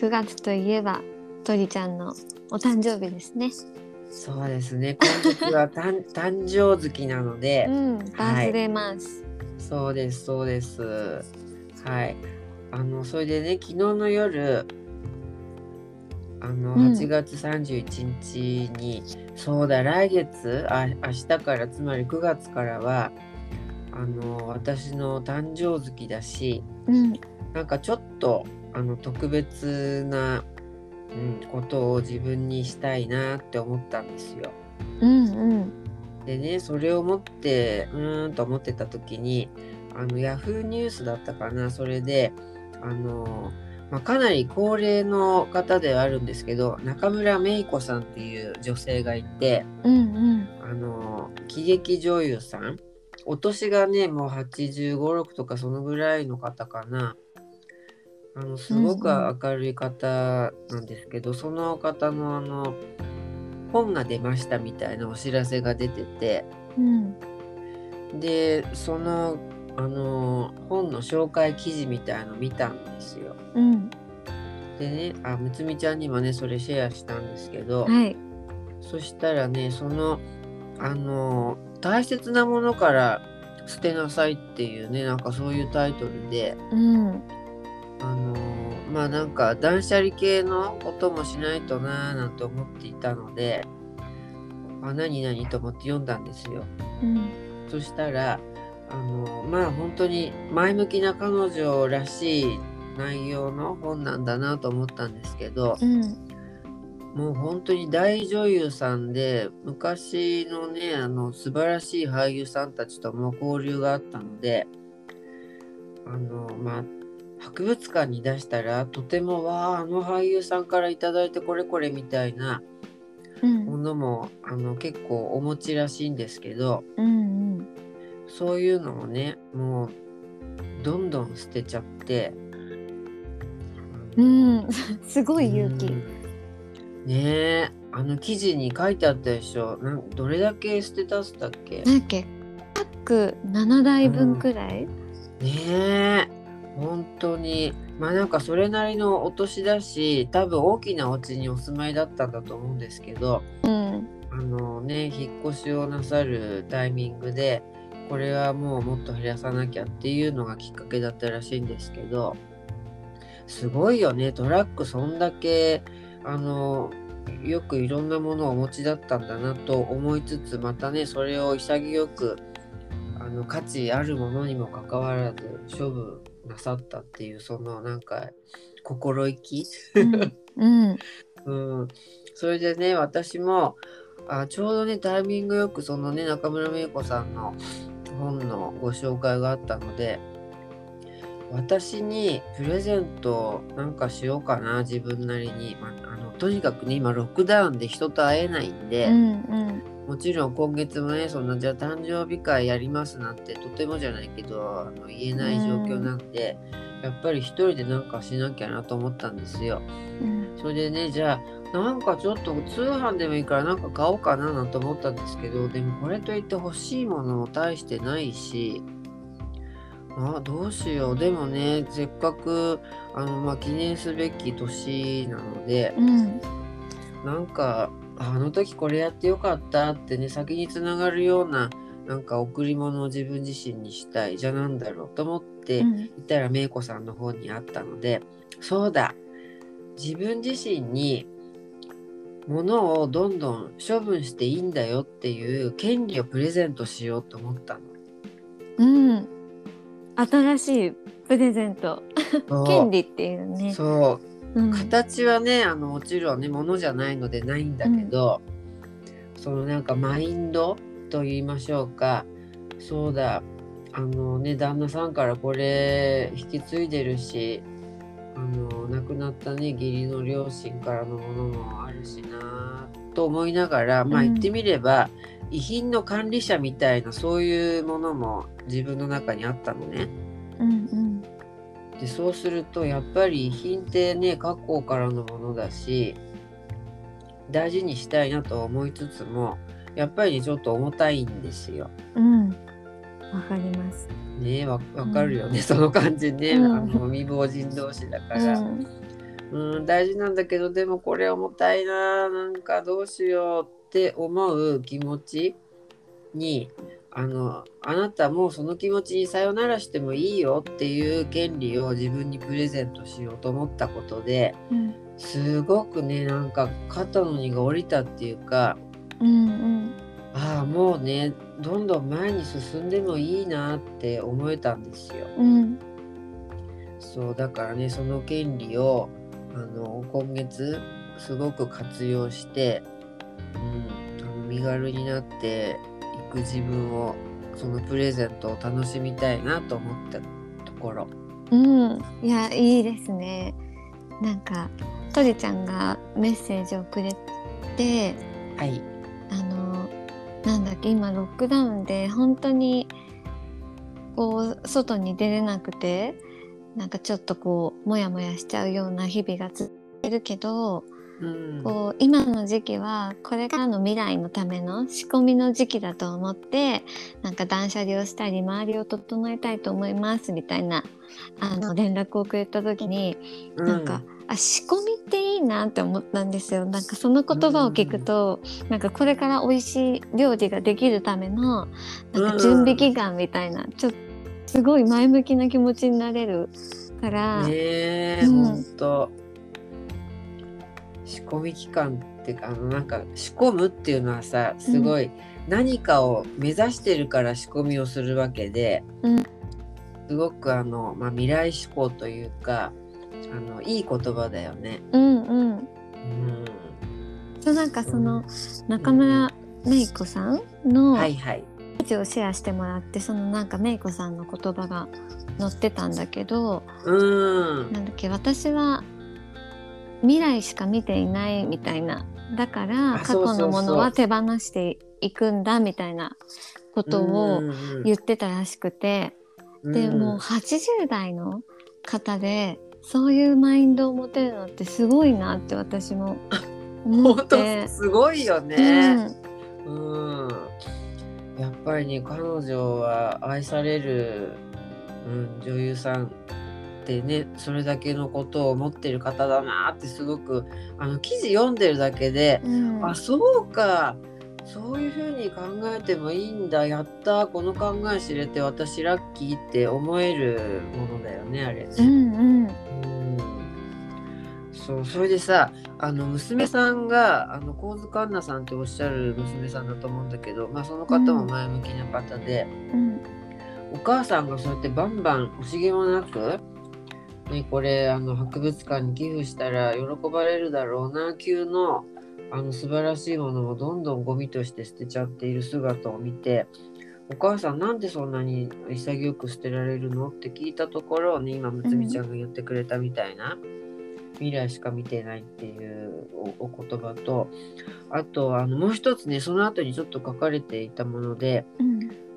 9月といえば鳥ちゃんのお誕生日ですね。そうですね。今月は誕誕生月なので、うん、バースデーマンス。そうですそうです。はい。あのそれでね昨日の夜あのうん8月31日に、そうだ来月あ明日からつまり9月からはあの私の誕生月だしうん、なんかちょっとあの特別な、うん、ことを自分にしたいなって思ったんですよ。うん、うん、でねそれを持ってうーんと思ってた時にあのヤフーニュースだったかな。それであの、まあ、かなり高齢の方ではあるんですけど中村芽衣子さんっていう女性がいてうん、うん、あの喜劇女優さん。お年がねもう8 5 6とかそのぐらいの方かなあのすごくうん。うん明るい方なんですけど、その方のあの本が出ましたみたいなお知らせが出てて。うん、でそのあの本の紹介記事みたいの見たんですよ。うん、でねあむつみちゃんにもねそれシェアしたんですけど、はい、そしたらねそのあの大切なものから捨てなさいっていうねなんかそういうタイトルでうん、あのまあなんか断捨離系のこともしないとなーなんて思っていたのであ何々と思って読んだんですよ。うん、そしたらあのまあ本当に前向きな彼女らしい内容の本なんだなと思ったんですけどうん、もう本当に大女優さんで昔のねあの素晴らしい俳優さんたちとも交流があったのであのまあ博物館に出したらとてもわああの俳優さんから頂いてこれこれみたいなうん、ものもあの結構お持ちらしいんですけどうん、そういうのをねもうどんどん捨てちゃってうん、すごい勇気。うん。ねえあの記事に書いてあったでしょ。なんどれだけ捨てたっつっけ？なんだっけ、パック7台分くらい？ねえ本当に。まあなんかそれなりのお年だし多分大きなお家にお住まいだったんだと思うんですけどうん、あのね引っ越しをなさるタイミングでこれはもうもっと減らさなきゃっていうのがきっかけだったらしいんですけどすごいよね。トラックそんだけあのよくいろんなものをお持ちだったんだなと思いつつまたねそれを潔くあの価値あるものにもかかわらず処分なさったっていうそのなんか心意気？うん、うん、うん、それでね私もあちょうどねタイミングよくそのね中村芽衣子さんの本のご紹介があったので私にプレゼントなんかしようかな自分なりに、まあ、あのとにかくね今ロックダウンで人と会えないんで、うん、うん、もちろん今月もねそんなじゃあ誕生日会やりますなんてとてもじゃないけどあの言えない状況なんで、やっぱり一人でなんかしなきゃなと思ったんですよ。うん、それでねじゃあなんかちょっと通販でもいいからなんか買おうかななんて思ったんですけどでもこれといって欲しいものも大してないしあどうしよう。でもねせっかくあの、まあ、記念すべき年なのでうん、なんかあの時これやってよかったってね先につながるようななんか贈り物を自分自身にしたいじゃあなんだろうと思って、うん、言ったらめいこさんの方にあったのでそうだ自分自身に物をどんどん処分していいんだよっていう権利をプレゼントしようと思ったの。うん。新しいプレゼント。権利っていうね。そううん、形はねあのもちろんね物じゃないのでないんだけど、そのなんかマインドと言いましょうか。そうだ。あのね旦那さんからこれ引き継いでるしあの亡くなったね義理の両親からのものもあるしなと思いながらまあうん言ってみれば、遺品の管理者みたいなそういうものも自分の中にあったのね。うんうんでそうするとやっぱり遺品ってね過去からのものだし大事にしたいなと思いつつもやっぱりねちょっと重たいんですよ。うん。わかります。ねわわかるよね、その感じね、うんあの未亡人同士だから。うんうん、大事なんだけどでもこれ重たいななんかどうしようって思う気持ちにあのあなたもその気持ちにさよならしてもいいよっていう権利を自分にプレゼントしようと思ったことでうんすごくねなんか肩の荷が下りたっていうかうん。ああもうねどんどん前に進んでもいいなって思えたんですよ。うん。そうだからねその権利をあの今月すごく活用して、うん、身軽になっていく自分をそのプレゼントを楽しみたいなと思ったところ。うん。いやいいですね。なんかとりちゃんがメッセージをくれてはい、あのなんだっけ今ロックダウンで本当にこう外に出れなくてなんかちょっとこうモヤモヤしちゃうような日々が続いてるけどうん。こう今の時期はこれからの未来のための仕込みの時期だと思ってなんか断捨離をしたり周りを整えたいと思いますみたいなあの連絡をくれた時にうなんか、あ仕込みっていいなって思ったんですよ。なんかその言葉を聞くと、なんかこれから美味しい料理ができるためのなんか準備期間みたいな、ちょっとすごい前向きな気持ちになれるから、ねえ、うん。ほんと仕込み期間ってあのなんか仕込むっていうのはさすごい何かを目指してるから仕込みをするわけで、うんすごくあの、まあ、未来志向というかあのいい言葉だよね。うんうんうんそうなんかその中村芽衣子さんの。記事をシェアしてもらってそのなんか芽衣子さんの言葉が載ってたんだけどうん。なんだっけ私は未来しか見ていないみたいな。だからあ過去のものは手放していくんだみたいなことを言ってたらしくて、でもう80代の方でそういうマインドを持てるのってすごいなって私も 思本って。当。すごいようね。ん。うん。やっぱりね彼女は愛される、うん、女優さんってねそれだけのことを思ってる方だなってすごくあの記事読んでるだけで、うん。あそうか。そういうふうに考えてもいいんだ。やった。この考え知れて私ラッキーって思えるものだよねあれ。ね。うんうん。うん。そうそれでさあの娘さんがあの神津環奈さんっておっしゃる娘さんだと思うんだけど、まあ、その方も前向きな方で、うん。お母さんがそうやってバンバン惜しげもなく、ね、これあの博物館に寄付したら喜ばれるだろうな級のあの素晴らしいものをどんどんゴミとして捨てちゃっている姿を見てお母さんなんでそんなに潔く捨てられるの？って聞いたところをね今むつみちゃんが言ってくれたみたいな、未来しか見てないっていうおお言葉とあとあのもう一つねその後にちょっと書かれていたものでう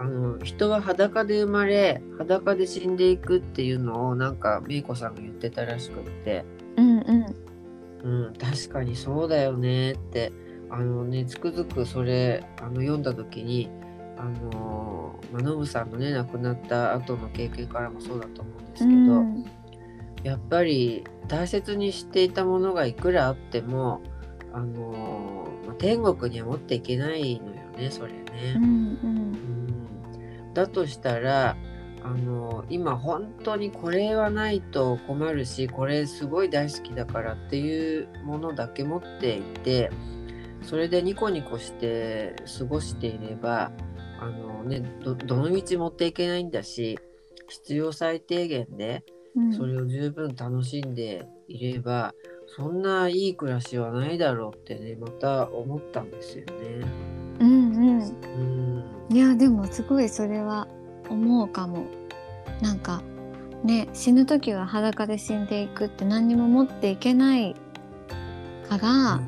あの人は裸で生まれ裸で死んでいくっていうのをなんかめいこさんが言ってたらしくって、うんうん。うん、確かにそうだよねってあのねつくづくそれあの読んだ時にあの、まあノブさんのね亡くなった後の経験からもそうだと思うんですけど、うん。やっぱり大切にしていたものがいくらあってもあの、まあ天国には持っていけないのよねそれね。うんうんだとしたらあの今本当にこれはないと困るしこれすごい大好きだからっていうものだけ持っていてそれでニコニコして過ごしていればあの、ね、どどの道持っていけないんだし必要最低限でうん。それを十分楽しんでいればそんないい暮らしはないだろうってねまた思ったんですよね。うんうん。うんいやでもすごいそれは思うかも。なんかね死ぬ時は裸で死んでいくって何にも持っていけないから、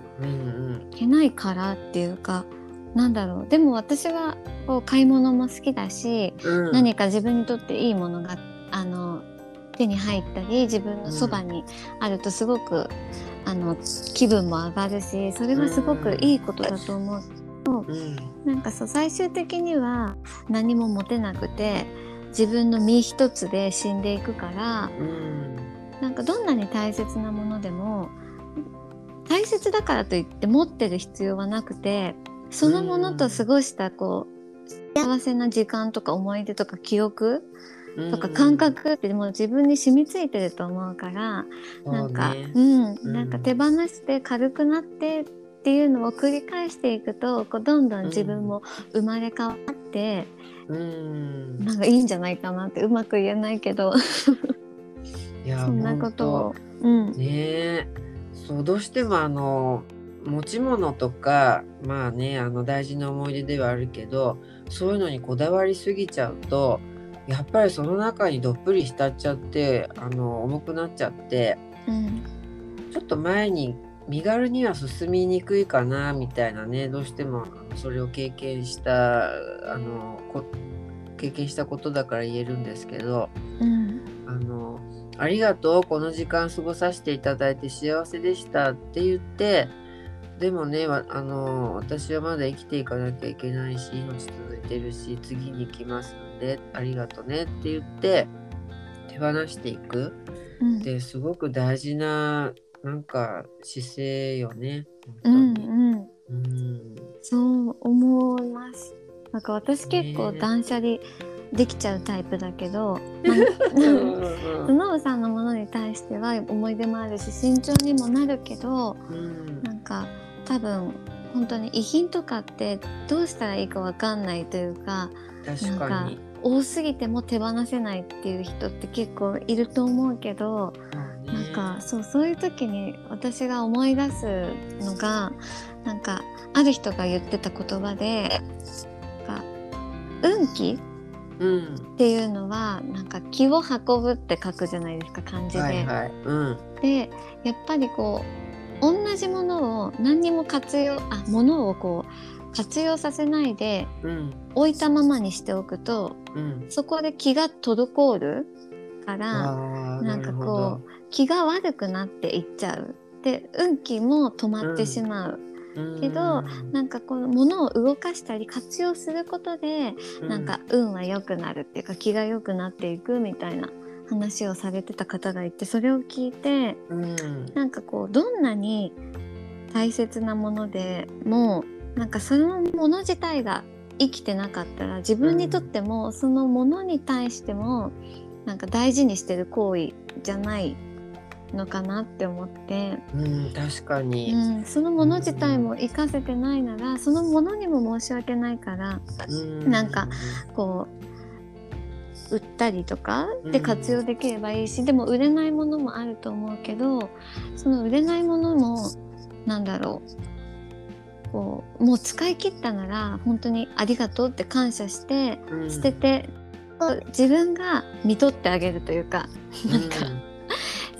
いけないからっていうかなんだろう。でも私はこう買い物も好きだし、うん、何か自分にとっていいものがあの手に入ったり自分のそばにあるとすごく、あの気分も上がるしそれはすごくいいことだと思う。うん。なんかそう最終的には何も持てなくて自分の身一つで死んでいくからうん。ななんかどんなに大切なものでも大切だからといって持ってる必要はなくてそのものと過ごしたこう幸せな時間とか思い出とか記憶とか感覚ってもう自分に染みついてると思うから、なんか、ね。うん、うん。なんか手放して軽くなってっていうのを繰り返していくとこうどんどん自分も生まれ変わって、うん。なんかいいんじゃないかなってうまく言えないけど。いや そんなことを。本。うん。当ねえ。そうどうしてもあの持ち物とかまあねあの大事な思い出ではあるけどそういうのにこだわりすぎちゃうとやっぱりその中にどっぷり浸っちゃってあの重くなっちゃってうん。ちょっと前に身軽には進みにくいかなみたいなねどうしてもそれを経験したあのこ経験したことだから言えるんですけどうん。あのありがとうこの時間過ごさせていただいて幸せでしたって言ってでもねわあの私はまだ生きていかなきゃいけないし命続いてるし次に来ますのでありがとねって言って手放していく。うん。ってすごく大事ななんか姿勢よね。うん。うん。うん。そう思います。なんか私結構断捨離できちゃうタイプだけど、うん。スノブさんのものに対しては思い出もあるし慎重にもなるけどうん。なんか多分本当に遺品とかってどうしたらいいかわかんないというか確かに。多すぎても手放せないっていう人って結構いると思うけど、そうんかそうそういう時に私が思い出すのがなんかある人が言ってた言葉で運気うんっていうのはなんか気を運ぶって書くじゃないですか漢字で。はいはい。うんでやっぱりこう同じものを何にも活用あものをこう活用させないでうん置いたままにしておくとうん。そこで気が滞るからなんかこう気が悪くなっていっちゃう。で運気も止まってしまう、けどうん。なんかこの物を動かしたり活用することで、なんか運は良くなるっていうか気が良くなっていくみたいな話をされてた方がいてそれを聞いてうん。なんかこうどんなに大切なものでもなんかそのもの自体が生きてなかったら自分にとってもそのものに対してもなんか大事にしてる行為じゃないのかなって思って、うん確かに、うん、そのもの自体も活かせてないならそのものにも申し訳ないからうん。なんかこう売ったりとかで活用できればいいし、でも売れないものもあると思うけどその売れないものもなんだろう。こうもう使い切ったなら本当にありがとうって感謝してうん。捨てて、自分が見とってあげるというかなんか、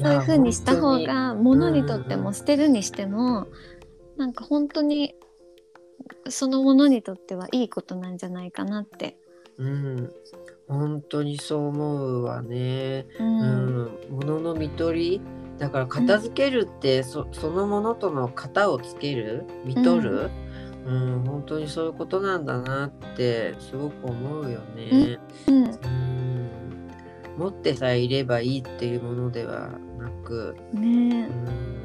そういう風にした方が物にとっても捨てるにしてもなんか本当にそのものにとってはいいことなんじゃないかなって。うん。本当にそう思うわね。ううん。ん、物の見取りだから片付けるって、そそのものとの型をつける？見取る、うん。本当にそういうことなんだなってすごく思うよね。うん。うん持ってさえいればいいっていうものではなく、ね。うん。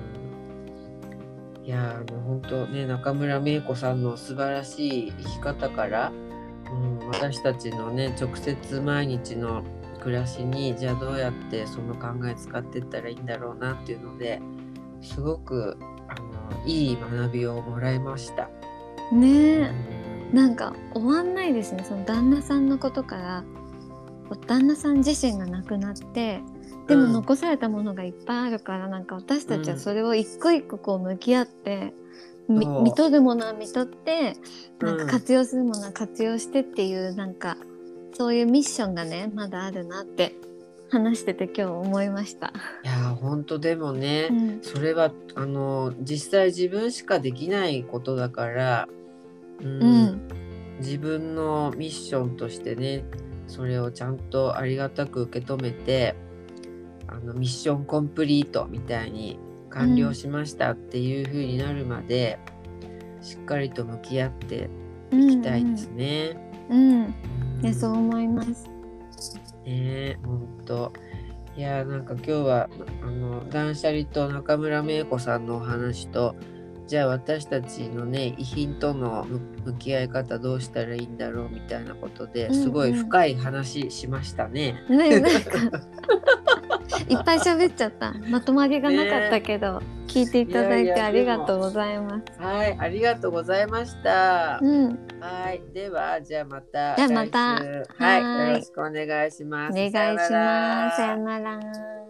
いやーあの本当ね中村芽衣子さんの素晴らしい生き方から、うん、私たちのね直接毎日の暮らしにじゃあどうやってその考え使っていったらいいんだろうなっていうのですごくあのいい学びをもらいました。ね。えうん。なんか終わんないですね。その旦那さんのことから旦那さん自身が亡くなってでもうん。残されたものがいっぱいあるから、なんか私たちはそれを一個一個こう向き合って、う。見とるものは見とってなんかうん活用するものは活用してっていうなんかそういうミッションがねまだあるなって話してて今日思いました。いやー本当でもね、うん。それはあの実際自分しかできないことだから、うん。うん。自分のミッションとしてねそれをちゃんとありがたく受け止めてあのミッションコンプリートみたいに完了しましたっていう風になるまで、しっかりと向き合っていきたいですね。うん、うんうんねそう思います。ね本当いやーなんか今日はあの断捨離と中村芽衣子さんのお話とじゃあ私たちのね遺品との向向き合い方どうしたらいいんだろうみたいなことでうんうんすごい深い話しましたね。ねなんか いっぱい喋っちゃったまとまりがなかったけど、聞いていただいていやいやありがとうございます。はいありがとうございました。うん、はいではじゃあまたじゃあまたはいはいよろしくお願いします。お願いしさようならます。さよなら。